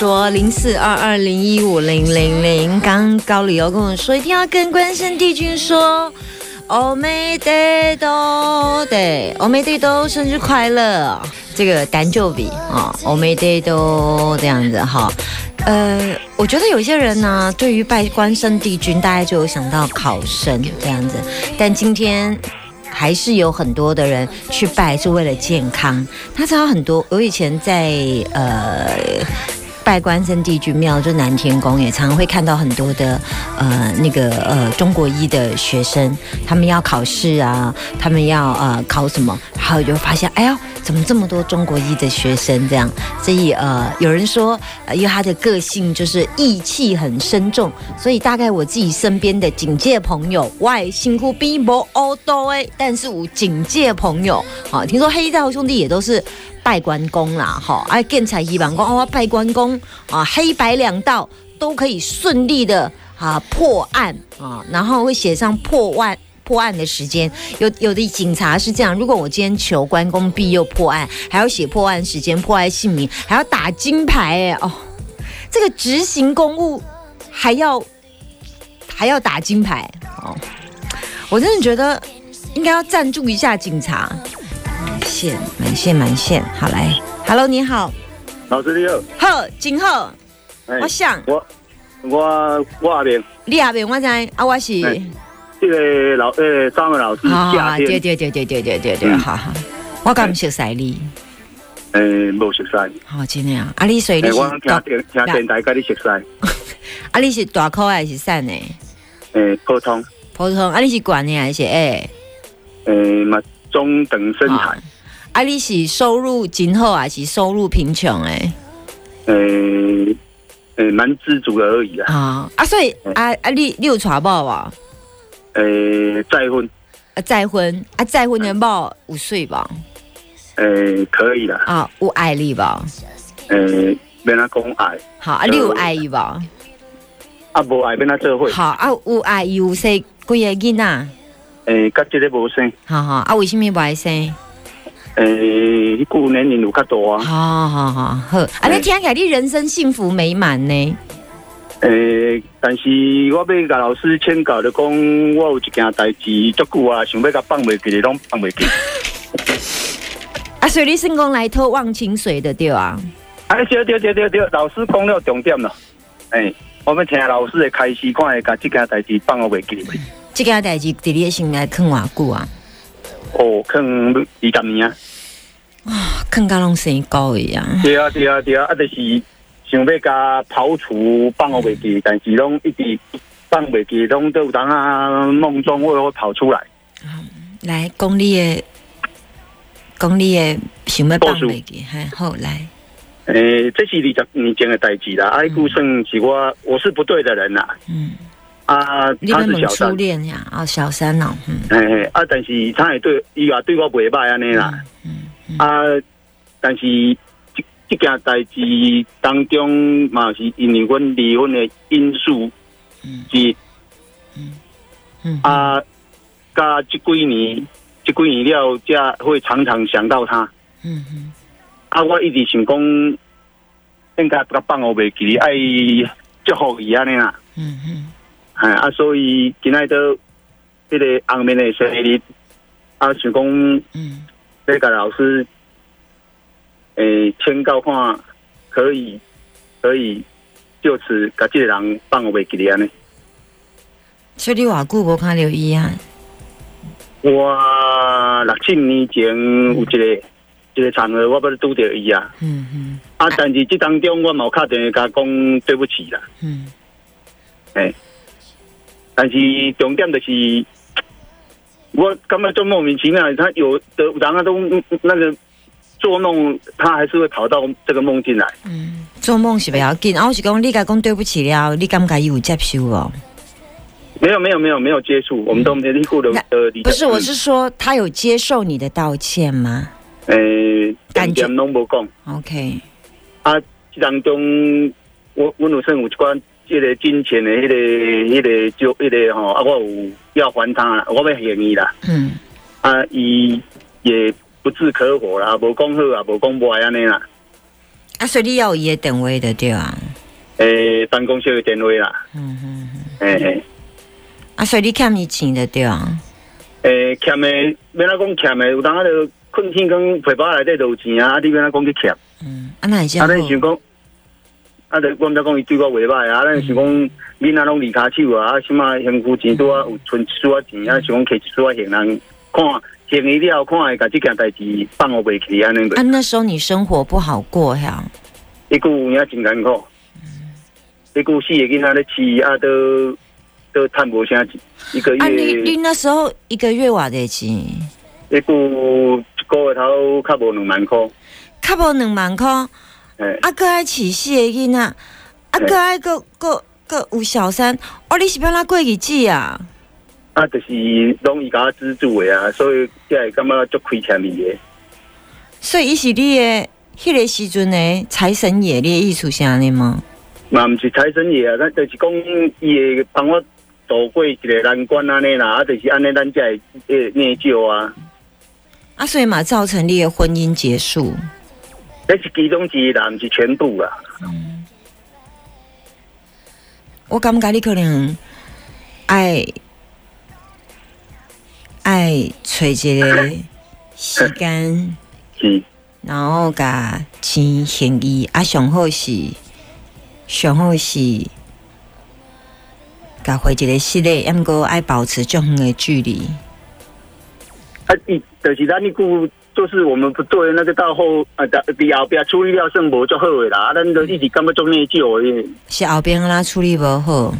说零四二二零一五零零零，刚高理由跟我说一定要跟关圣帝君说，欧美得都对，欧美得都生日快乐，这个单就比啊，欧美得都这样子哈。呃，我觉得有些人呢，对于拜关圣帝君，大家就有想到考生这样子，但今天。还是有很多的人去拜是为了健康。他知道很多，我以前在呃拜关圣帝君庙，就南天宫，也常常会看到很多的呃那个呃中国医的学生，他们要考试啊，他们要呃考什么，然后就发现，哎呀。怎么这么多中国医的学生这样？所以呃，有人说，呃，因为他的个性就是义气很深重，所以大概我自己身边的警戒朋友，外辛苦逼迫哦多哎，但是我警戒朋友，好，听说黑道兄弟也都是拜关公啦，哈，哎，建才一万公哦，拜关公啊，黑白两道都可以顺利的啊破案啊，然后会写上破万。破案的时间。有有的警察是这样，如果我今天求关公庇佑破案，还要写破案时间、破案姓名，还要打金牌哎哦，这个执行公务还要还要打金牌。哦，我真的觉得应该要赞助一下警察。满线满线满线，好来，Hello，你好，老师你好，好，金浩，我想。我我我阿边，你阿边我知啊，我是。这个老呃，张文老师夏天，对对对对对对对对，好好，我刚熟悉你，呃，冇熟悉，好真的啊，啊你所以你我听电听电台跟你熟悉，啊你是大考还是散的？诶，普通，普通，啊你是管的还是诶？诶，嘛中等身材，啊。你是收入今后还是收入贫穷诶？诶诶，蛮知足的而已啊。啊啊，所以啊啊你你有娶某啊？诶，再婚啊，再婚啊，再婚年报五岁吧？诶，可以的啊，有爱你吧？诶，免他讲爱。好啊，你有爱伊吧？啊，无爱免他做伙。好啊，有爱有生几个囡仔？诶，甲即个无生。好好啊，为什么不爱生？诶，个年龄有较大啊。好好好好，啊，你听起来你人生幸福美满呢？诶，但是我要甲老师请教的讲，我有一件代志足久啊，想要甲放袂记的，拢放袂记。啊，所以你成功来偷忘情水的对啊？哎，对对对对对，老师讲了重点了。哎，我们听老师的开始，看会甲这件代志放我袂记。这件代志伫你心内坑偌久啊？哦，坑二十年啊！啊，坑到拢生高一样。对啊对啊对啊，啊，就是。想要甲刨除放我袂记，但是拢一直放袂记，拢都有当啊梦中会会跑出来。来，讲你的，讲你的想要放袂记，还好来。诶，这是二十年前的代志啦。阿姑算是我，我是不对的人啦。嗯。啊，他是小三。初恋呀，啊，小三呐。嗯。诶，啊，但是他也对，伊也对我袂歹安尼啦。嗯。啊，但是。这件代志当中嘛是因为阮离婚的因素是，嗯。嗯啊，加这几年，这几年了，才会常常想到他，嗯嗯，啊，我一直想讲，应该不放我袂记，爱祝福伊安尼啦，嗯嗯，哎啊，所以今仔都这个后面的生日，啊，想讲，嗯，这个老师。诶，签告看可以，可以就此甲这个人放我袂记哩安尼。所以你偌久无看到伊啊？我六七年前有一个一个场合，我不是拄着伊啊。嗯嗯。啊，但是这当中我冇打电话甲讲对不起啦。嗯。诶，但是重点就是，我根本就莫名其妙，他有的然后都那个做梦，他还是会跑到这个梦境来。嗯做梦是不要紧，啊，我是讲你甲讲对不起了，你感觉伊有接受哦？没有没有没有没有接触，我们都没有过的那呃，不是，我是说他有接受你的道歉吗呃，感觉感觉拢无讲。？OK，啊，当中我我有算有一寡这个金钱的迄、个迄、个就迄、个吼，啊，我有要还他啦，我要还伊啦。嗯，啊，伊也不置可否啦，无讲好啊，无讲坏安尼啦。啊，所以你要有伊的定位的对啊，诶、办公室的电话啦，嗯嗯，诶、诶啊，所以你欠伊钱的对啊，诶，欠的要哪讲欠的，有当啊就困天讲皮包内底都有钱啊，啊，你要哪讲去欠？嗯，啊，那你这啊，样咱想讲，啊，就我毋知讲伊对我袂歹啊，咱想讲囡仔拢离骹手啊，啊，什么幸福钱拄啊有存一撮仔钱啊，想讲摕一撮仔现人看现伊了，看会甲即件代志放互袂去安尼啊，那时候你生活不好过呀，一句有影真艰苦，一句四个囡仔咧饲啊，都都趁无啥钱，一个啊，你你月那时候一个月偌得钱？一句一个月头较无两万箍，较无两万箍，啊，诶，搁爱饲四个囡仔，啊，嘿搁爱搁搁搁有小三，哦，你是要哪过日子啊？啊，就是拢伊甲我资助的啊，所以才会感觉足亏欠伊的。所以伊是你的迄个时阵的财神爷，你的意思是安尼吗？嘛，毋是财神爷啊，咱就是讲伊会帮我度过一个难关安尼啦，啊，就是安尼，咱才会诶内疚啊。啊，所以嘛，造成你的婚姻结束。这是其中之一啦，毋是全部啦。我感觉你可能爱爱找一个时间，是，然后甲钱还伊，啊，上好是上好是甲回一个室内，抑毋过爱保持足远的距离。啊，伊就是咱迄句，就是我们不对，那个到后啊，伫伫后壁处理了算无足好的啦，啊，咱都一直感觉足内疚的，是后边啦处理无好，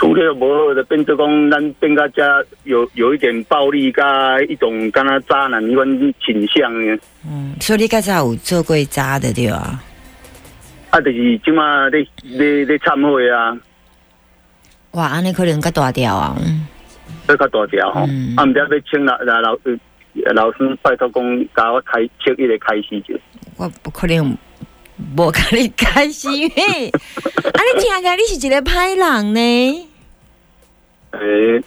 处理了无好的，变做讲咱变甲遮有有一点暴力，加一种敢若渣男迄款倾向的。嗯，所以你较早有做过渣的对啊？啊，就是即马咧咧咧忏悔啊，哇，安尼可能较大条啊！要较大条吼。嗯啊，毋知要请老老老呃老师拜托讲，甲我开切一个开始者。我不可能无甲你开始，因为啊，你听起来你是一个歹人呢。诶、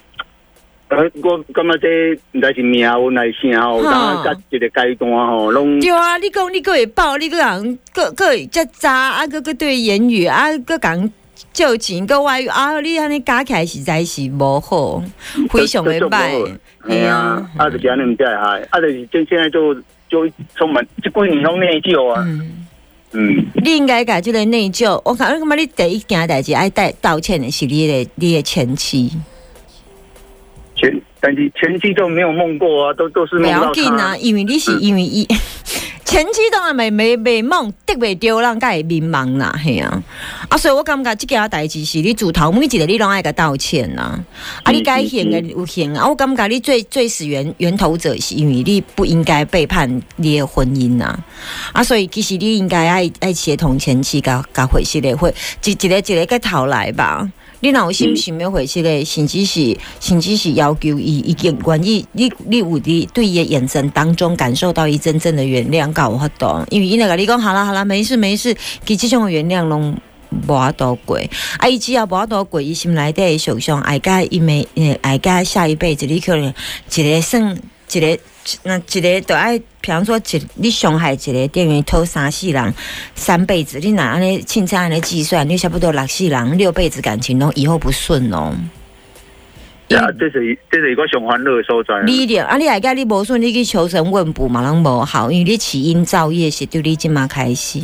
呃，我感觉这毋知是命运还是啥吼，哈。当啊，甲一个阶段吼，拢对啊，你讲你个会爆，你个人个个会遮渣啊，个个对言语啊，个讲借钱个外语啊，你安尼加起来实在是无好，非常的歹。系啊，啊，就是安尼毋才会害，啊，就是现现在就就充满即几年拢内疚啊，嗯，嗯，你应该甲即个内疚。我感觉你第一件代志爱道道歉的是你的你的前妻，前但是前期都没有梦过啊，都都是不梦到要紧啊，因为你是因为伊。前期当然没没没梦，得袂着，人甲会迷茫啦，嘿啊！啊，所以我感觉即件代志是你自头每一个你拢爱个道歉啦。啊，你该行的有行啊，我感觉你最最始源源头者是因为你不应该背叛你的婚姻呐。啊，所以其实你应该爱爱协同前妻甲甲回事的会一一个一个个头来吧。你若有心想要回去的，甚至是甚至是要求伊已经愿意，你你有伫对伊的眼神当中感受到伊真正的原谅，甲有法度。因为伊那个你讲好啦好啦，没事没事，其实这种原谅拢。无法度过，啊！伊只要无法度过，伊心内底的想象，爱甲伊妹，爱甲下一辈子，你可能一个算一个，那一个都爱，比方说一你伤害一个店员偷三四人三辈子，你若安尼凊彩安尼计算，你差不多六四人六辈子感情拢以后不顺哦。啊，这是这是一个上欢乐的所在啊。你一定啊！你爱甲你无顺，你去求神问卜嘛，拢无好，因为你起因造业是对你即马开始。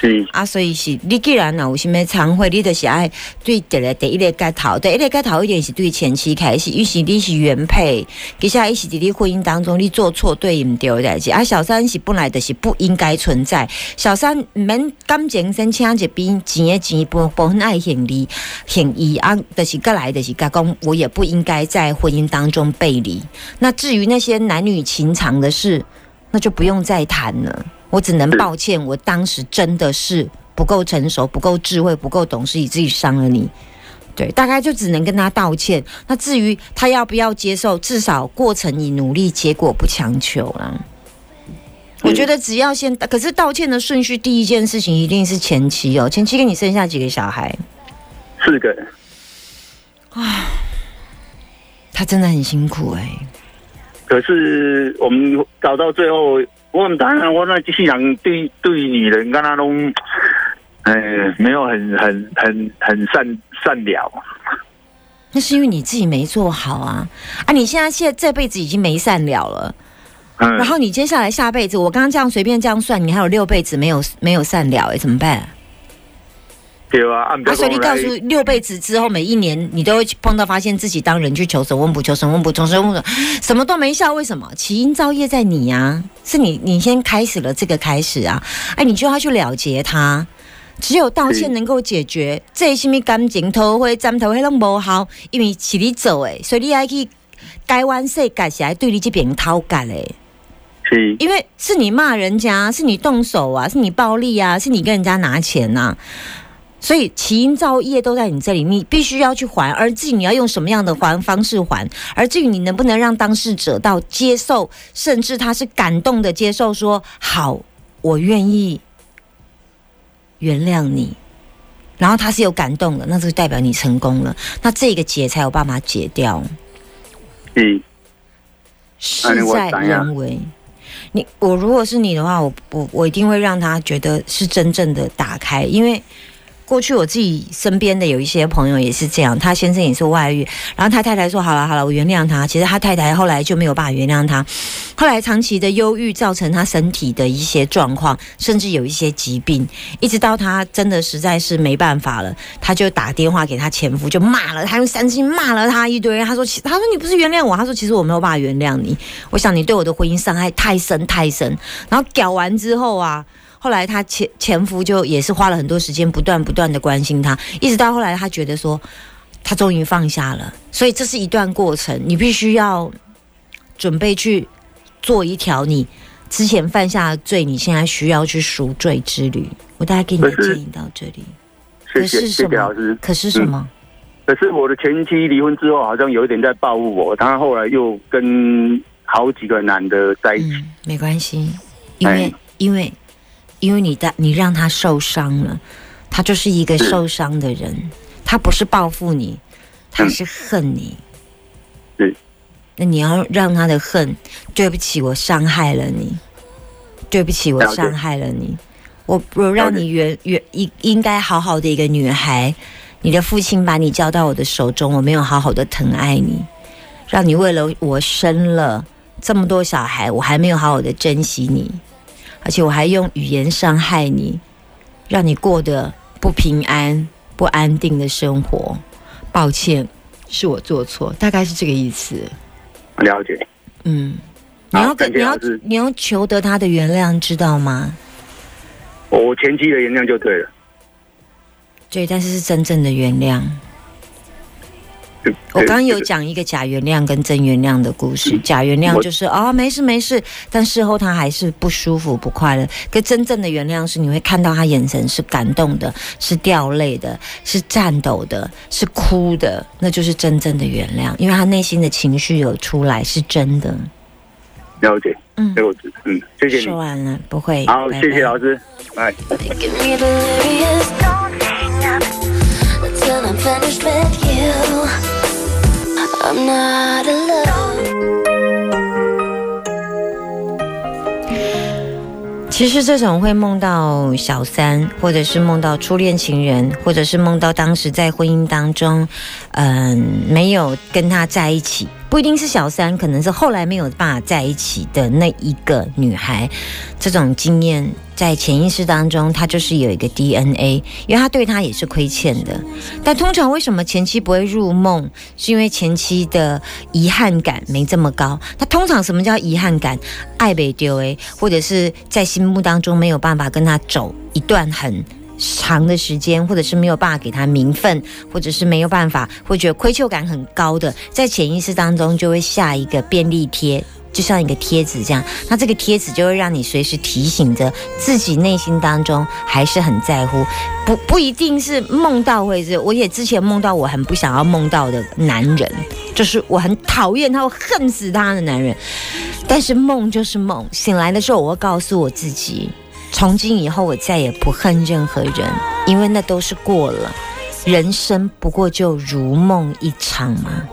是啊，所以是你既然若有啥物忏悔，你就是爱对第个第一个盖头，第一个盖头一定是对前妻开始，于是你是原配，其实伊是伫你婚姻当中你做错对毋对的代志，啊，小三是本来就是不应该存在，小三毋免感情先请一边钱的钱部部分爱现利现义啊，就是过来就是甲讲，我也不应该在婚姻当中背离。那至于那些男女情长的事，那就不用再谈了。我只能抱歉，我当时真的是不够成熟、不够智慧、不够懂事，以至于伤了你。对，大概就只能跟他道歉。那至于他要不要接受，至少过程你努力，结果不强求啦。我觉得只要先，可是道歉的顺序，第一件事情一定是前妻哦。前妻给你生下几个小孩？四个，啊他真的很辛苦哎、可是我们搞到最后，我们当然我那机器人对对女人跟他拢，哎，没有很很很很善善了。那是因为你自己没做好啊啊！你现在现在这辈子已经没善了了。嗯，然后你接下来下辈子，我刚刚这样随便这样算，你还有六辈子没有没有善了，哎，怎么办？对啊，按啊，所以你告诉六辈子之后，每一年你都会碰到，发现自己当人去求神问卜，求神问卜，求神问卜，什么都没效，为什么？起因造业在你啊，是你你先开始了这个开始啊，哎，你就要去了结他。只有道歉能够解决，这什么感情头灰、沾头灰拢无效，因为是你做诶，所以你爱去改弯世界是来对你这边讨价诶。是因为是你骂人家，是你动手啊，是你暴力啊，是你跟人家拿钱呐、所以起因造业都在你这里，你必须要去还。而至于你要用什么样的还方式还，而至于你能不能让当事者到接受，甚至他是感动的接受说，好，我愿意原谅你。然后他是有感动的，那就代表你成功了，那这个结才有办法解掉。嗯，事在人为。你我如果是你的话，我我我一定会让他觉得是真正的打开，因为过去我自己身边的有一些朋友也是这样，他先生也是外遇，然后他太太说好了好了，我原谅他。其实他太太后来就没有办法原谅他，后来长期的忧郁造成他身体的一些状况，甚至有一些疾病，一直到他真的实在是没办法了，他就打电话给他前夫，就骂了他，用三星骂了他一堆。他说其他说你不是原谅我，他说其实我没有办法原谅你，我想你对我的婚姻伤害太深太深。然后搞完之后啊。后来他前前夫就也是花了很多时间，不断不断的关心他，一直到后来他觉得说，他终于放下了。所以这是一段过程，你必须要准备去做一条你之前犯下的罪，你现在需要去赎罪之旅。我大概给你的建议到这里。可是什么。可是什么？可是我的前妻离婚之后，好像有一点在报复我，她后来又跟好几个男的在一起。嗯，没关系，因为、哎因为因为你的你让他受伤了，他就是一个受伤的人，他不是报复你，他嗯是恨你。对，那你要让他的恨，对不起，我伤害了你，对不起，我伤害了你，我我让你原原应应该好好的一个女孩，你的父亲把你交到我的手中，我没有好好的疼爱你，让你为了我生了这么多小孩，我还没有好好的珍惜你，而且我还用语言伤害你，让你过得不平安、不安定的生活。抱歉，是我做错，大概是这个意思。了解，嗯，你要跟你要你要求得他的原谅，知道吗？我前期的原谅就对了。对，但是是真正的原谅。对我刚刚有讲一个假原谅跟真原谅的故事，假原谅就是哦没事没事，但事后他还是不舒服不快乐。可真正的原谅是你会看到他眼神是感动的，是掉泪的，是颤抖的，是哭的，那就是真正的原谅，因为他内心的情绪有出来，是真的。了解，嗯这，我知嗯，谢谢你。说完了，不会。好，拜谢谢老师，哎。I'm finished with you. I'm not alone. 其实这种会梦到小三，或者是梦到初恋情人，或者是梦到当时在婚姻当中，嗯、没有跟他在一起，不一定是小三，可能是后来没有办法在一起的那一个女孩。这种经验在潜意识当中，她就是有一个 DNA，因为他对她也是亏欠的。但通常为什么前妻不会入梦，是因为前妻的遗憾感没这么高。那通常什么叫遗憾感？爱被丢诶，或者是在心目当中没有办法跟他走一段很。长的时间，或者是没有办法给他名分，或者是没有办法，会觉得愧疚感很高的，在潜意识当中就会下一个便利贴，就像一个贴纸这样。那这个贴纸就会让你随时提醒着自己内心当中还是很在乎，不不一定是梦到会是。我也之前梦到我很不想要梦到的男人，就是我很讨厌他，我恨死他的男人。但是梦就是梦，醒来的时候我会告诉我自己。从今以后，我再也不恨任何人，因为那都是过了。人生不过就如梦一场嘛。